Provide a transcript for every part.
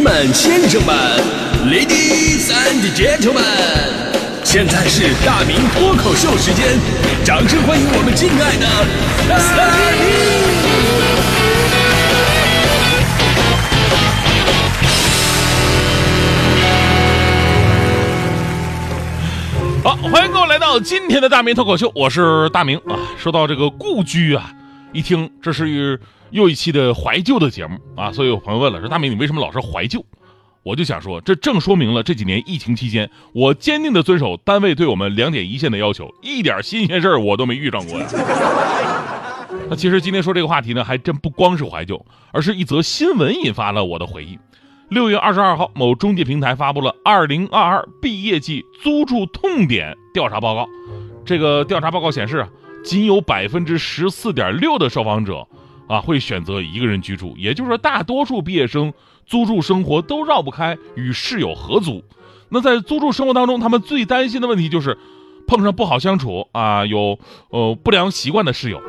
们、先生们，Ladies and Gentlemen，现在是大明脱口秀时间，掌声欢迎我们敬爱的大明！好，欢迎各位来到今天的大明脱口秀，我是大明啊。说到这个故居啊，一听这是又一期的怀旧的节目啊，所以有朋友问了，说大明你为什么老是怀旧？我就想说，这正说明了这几年疫情期间，我坚定的遵守单位对我们两点一线的要求，一点新鲜事儿我都没遇上过呀。那其实今天说这个话题呢，还真不光是怀旧，而是一则新闻引发了我的回忆。六月二十二号，某中介平台发布了二零二二毕业季租住痛点调查报告。这个调查报告显示啊，仅有百分之十四点六的受访者啊会选择一个人居住，也就是说，大多数毕业生租住生活都绕不开与室友合租。那在租住生活当中，他们最担心的问题就是碰上不好相处啊，有呃不良习惯的室友。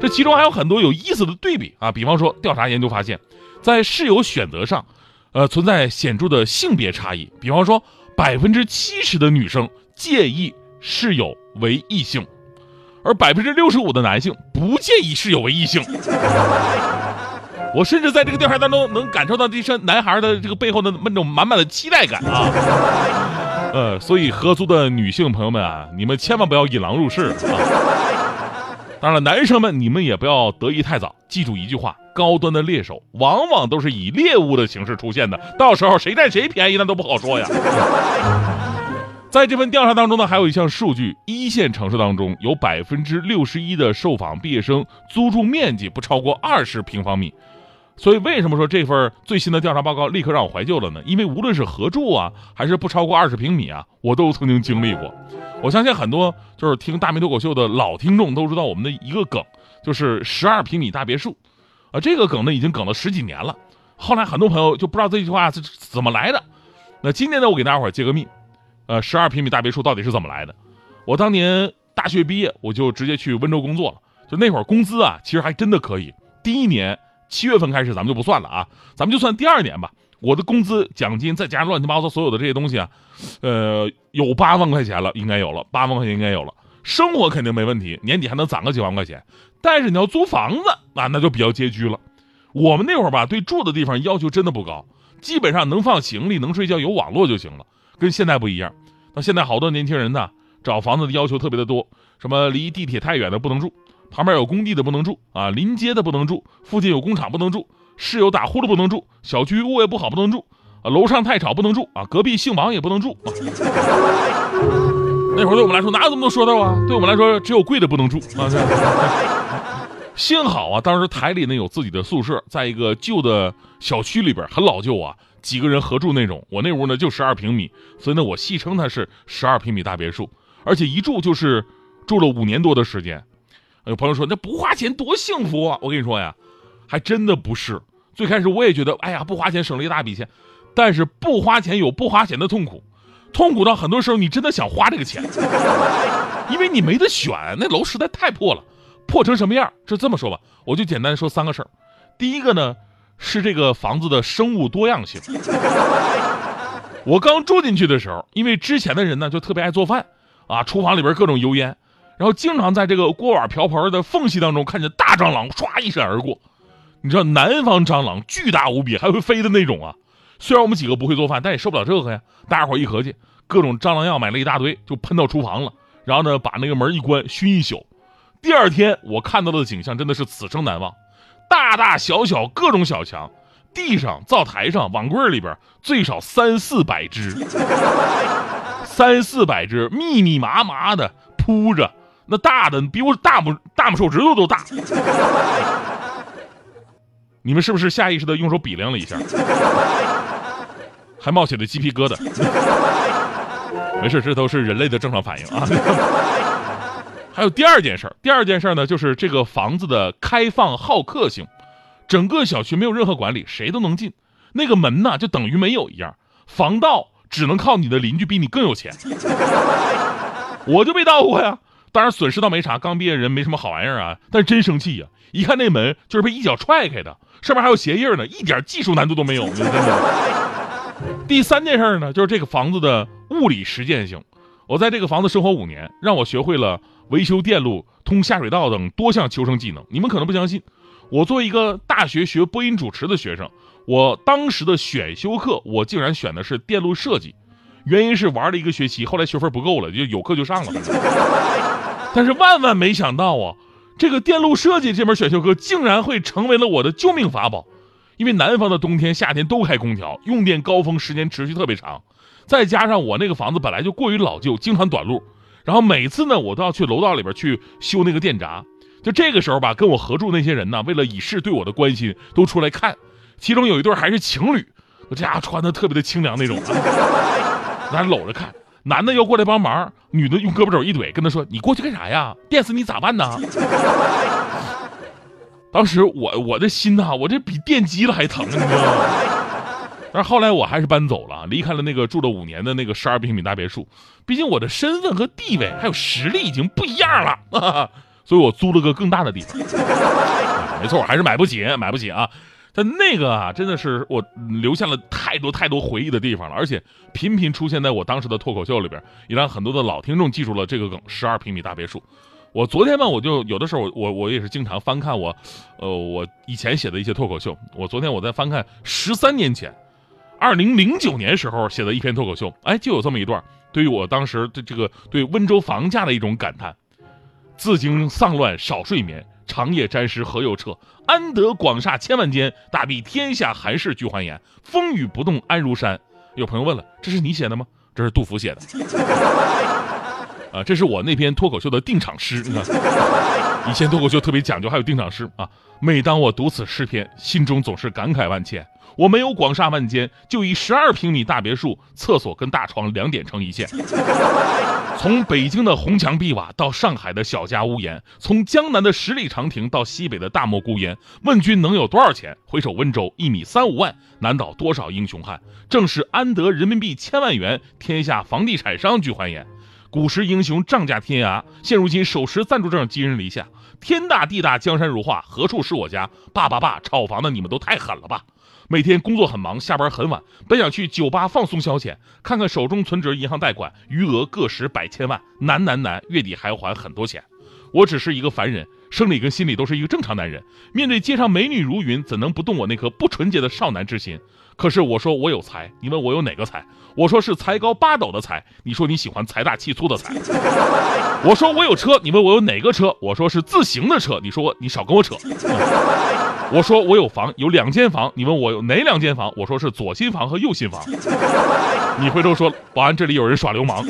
这其中还有很多有意思的对比啊，比方说，调查研究发现，在室友选择上。呃，存在显著的性别差异。比方说，百分之七十的女生介意室友为异性，而百分之六十五的男性不介意室友为异性。我甚至在这个调查当中能感受到这些男孩的这个背后的那种满满的期待感啊。呃，所以合租的女性朋友们啊，你们千万不要引狼入室啊。当然了，男生们你们也不要得意太早，记住一句话。高端的猎手往往都是以猎物的形式出现的，到时候谁占谁便宜那都不好说呀。在这份调查当中呢，还有一项数据：一线城市当中有百分之六十一的受访毕业生租住面积不超过二十平方米。所以为什么说这份最新的调查报告立刻让我怀旧了呢？因为无论是合住啊，还是不超过二十平米啊，我都曾经经历过。我相信很多就是听大明脱口秀的老听众都知道我们的一个梗，就是十二平米大别墅。啊，这个梗呢已经梗了十几年了，后来很多朋友就不知道这句话是怎么来的。那今天呢，我给大家伙揭个秘，呃，十二平米大别墅到底是怎么来的？我当年大学毕业，我就直接去温州工作了。就那会儿工资啊，其实还真的可以。第一年七月份开始，咱们就不算了啊，咱们就算第二年吧。我的工资、奖金再加上乱七八糟所有的这些东西啊，呃，有八万块钱了，应该有了，八万块钱应该有了。生活肯定没问题，年底还能攒个几万块钱。但是你要租房子啊，那就比较拮据了。我们那会儿吧，对住的地方要求真的不高，基本上能放行李、能睡觉、有网络就行了。跟现在不一样，那现在好多年轻人呢，找房子的要求特别的多，什么离地铁太远的不能住，旁边有工地的不能住啊，临街的不能住，附近有工厂不能住，室友打呼噜不能住，小区物业不好不能住啊，楼上太吵不能住啊，隔壁姓王也不能住。那会儿对我们来说哪有这么多说道啊？对我们来说只有贵的不能住啊。幸好啊，当时台里呢有自己的宿舍，在一个旧的小区里边，很老旧啊，几个人合住那种。我那屋呢就十二平米，所以呢我戏称它是十二平米大别墅，而且一住就是住了五年多的时间。有朋友说那不花钱多幸福啊！我跟你说呀，还真的不是。最开始我也觉得，哎呀不花钱省了一大笔钱，但是不花钱有不花钱的痛苦。痛苦到很多时候，你真的想花这个钱，因为你没得选，那楼实在太破了，破成什么样？就这么说吧，我就简单说三个事儿。第一个呢，是这个房子的生物多样性。我刚住进去的时候，因为之前的人呢就特别爱做饭，啊，厨房里边各种油烟，然后经常在这个锅碗瓢盆的缝隙当中看见大蟑螂唰一闪而过。你知道南方蟑螂巨大无比，还会飞的那种啊。虽然我们几个不会做饭，但也受不了这个呀。大家伙一合计，各种蟑螂药买了一大堆，就喷到厨房了。然后呢，把那个门一关，熏一宿。第二天我看到的景象真的是此生难忘，大大小小各种小强，地上、灶台上、网柜里边最少三四百只，三四百只密密麻麻的铺着，那大的比我大拇大拇手指头都大。你们是不是下意识的用手比量了一下？还冒起了鸡皮疙瘩。没事，这都是人类的正常反应啊。还有第二件事第二件事呢，就是这个房子的开放好客性，整个小区没有任何管理，谁都能进。那个门呢，就等于没有一样。防盗只能靠你的邻居比你更有钱。我就被盗过呀，当然损失倒没啥，刚毕业人没什么好玩意儿啊，但是真生气呀！一看那门就是被一脚踹开的，上面还有鞋印呢，一点技术难度都没有，真的。第三件事呢，就是这个房子的物理实践性。我在这个房子生活五年，让我学会了维修电路、通下水道等多项求生技能。你们可能不相信，我作为一个大学学播音主持的学生，我当时的选修课我竟然选的是电路设计，原因是玩了一个学期，后来学分不够了，就有课就上了。但是万万没想到啊，这个电路设计这门选修课竟然会成为了我的救命法宝，因为南方的冬天、夏天都开空调，用电高峰时间持续特别长。再加上我那个房子本来就过于老旧，经常短路，然后每次呢，我都要去楼道里边去修那个电闸。就这个时候吧，跟我合住那些人呢，为了以示对我的关心，都出来看。其中有一对还是情侣，这家伙穿的特别的清凉那种，咱搂着看。男的要过来帮忙，女的用胳膊肘一怼，跟他说：“你过去干啥呀？电死你咋办呢？” 当时我我的心呐，我这比电击了还疼，你知道吗？但是后来我还是搬走了，离开了那个住了五年的那个十二平米大别墅。毕竟我的身份和地位还有实力已经不一样了，所以我租了个更大的地方。没错，还是买不起，买不起啊！但那个啊，真的是我留下了太多太多回忆的地方了，而且频频出现在我当时的脱口秀里边，也让很多的老听众记住了这个梗——十二平米大别墅。我昨天吧，我就有的时候，我我也是经常翻看我，呃，我以前写的一些脱口秀。我昨天我在翻看十三年前。二零零九年时候写的一篇脱口秀，哎，就有这么一段，对于我当时的这个对温州房价的一种感叹：自经丧乱少睡眠，长夜沾湿何又彻？安得广厦千万间，大庇天下寒士俱欢颜。风雨不动安如山。有朋友问了，这是你写的吗？这是杜甫写的。啊，这是我那篇脱口秀的定场诗。以前脱口秀特别讲究，还有定场诗啊。每当我读此诗篇，心中总是感慨万千。我没有广厦万间，就以十二平米大别墅，厕所跟大床两点成一线。从北京的红墙碧瓦到上海的小家屋檐，从江南的十里长亭到西北的大漠孤烟，问君能有多少钱？回首温州，一米三五万，难倒多少英雄汉？正是安得人民币千万元，天下房地产商俱欢颜。古时英雄仗甲天涯，现如今手持暂住证寄人篱下。天大地大，江山如画，何处是我家？爸爸爸，炒房的你们都太狠了吧！每天工作很忙，下班很晚，本想去酒吧放松消遣，看看手中存折、银行贷款余额个十百千万，难难难，月底还要还很多钱。我只是一个凡人，生理跟心理都是一个正常男人，面对街上美女如云，怎能不动我那颗不纯洁的少男之心？可是我说我有才，你问我有哪个才？我说是才高八斗的才。你说你喜欢财大气粗的才。我说我有车，你问我有哪个车？我说是自行的车。你说你少跟我扯。我说我有房，有两间房。你问我有哪两间房？我说是左心房和右心房。你回头说保安这里有人耍流氓。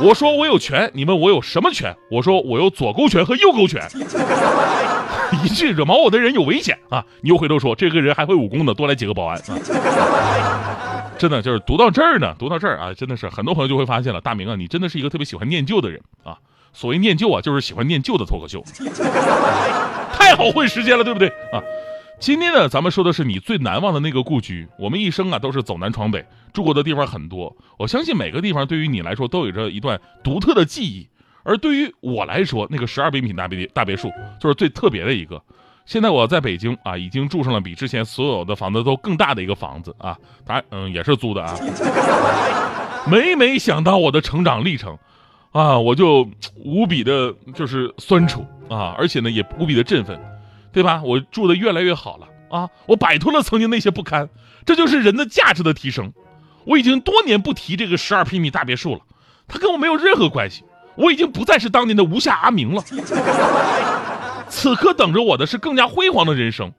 我说我有权，你问我有什么权？我说我有左勾拳和右勾拳。一句惹毛我的人有危险啊！你又回头说这个人还会武功呢，多来几个保安啊！真的就是读到这儿呢，读到这儿啊，真的是很多朋友就会发现了，大明啊，你真的是一个特别喜欢念旧的人啊。所谓念旧啊，就是喜欢念旧的脱口秀，太好混时间了，对不对啊？今天呢，咱们说的是你最难忘的那个故居。我们一生啊，都是走南闯北，住过的地方很多。我相信每个地方对于你来说都有着一段独特的记忆。而对于我来说，那个十二平米大别大别墅就是最特别的一个。现在我在北京啊，已经住上了比之前所有的房子都更大的一个房子啊，当然，嗯，也是租的啊。每每想到我的成长历程。啊，我就无比的，就是酸楚啊，而且呢，也无比的振奋，对吧？我住的越来越好了啊，我摆脱了曾经那些不堪，这就是人的价值的提升。我已经多年不提这个十二平米大别墅了，它跟我没有任何关系。我已经不再是当年的无下阿明了，此刻等着我的是更加辉煌的人生。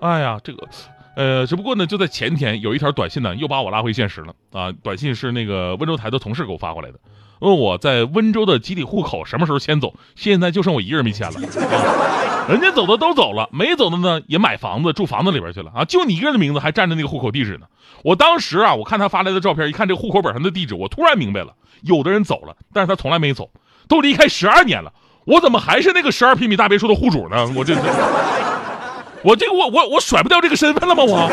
哎呀，这个，呃，只不过呢，就在前天有一条短信呢，又把我拉回现实了啊。短信是那个温州台的同事给我发过来的。问我在温州的集体户口什么时候迁走？现在就剩我一个人没迁了，人家走的都走了，没走的呢也买房子住房子里边去了啊，就你一个人的名字还占着那个户口地址呢。我当时啊，我看他发来的照片，一看这户口本上的地址，我突然明白了，有的人走了，但是他从来没走，都离开十二年了，我怎么还是那个十二平米大别墅的户主呢？我这，我这个我我我甩不掉这个身份了吗？我。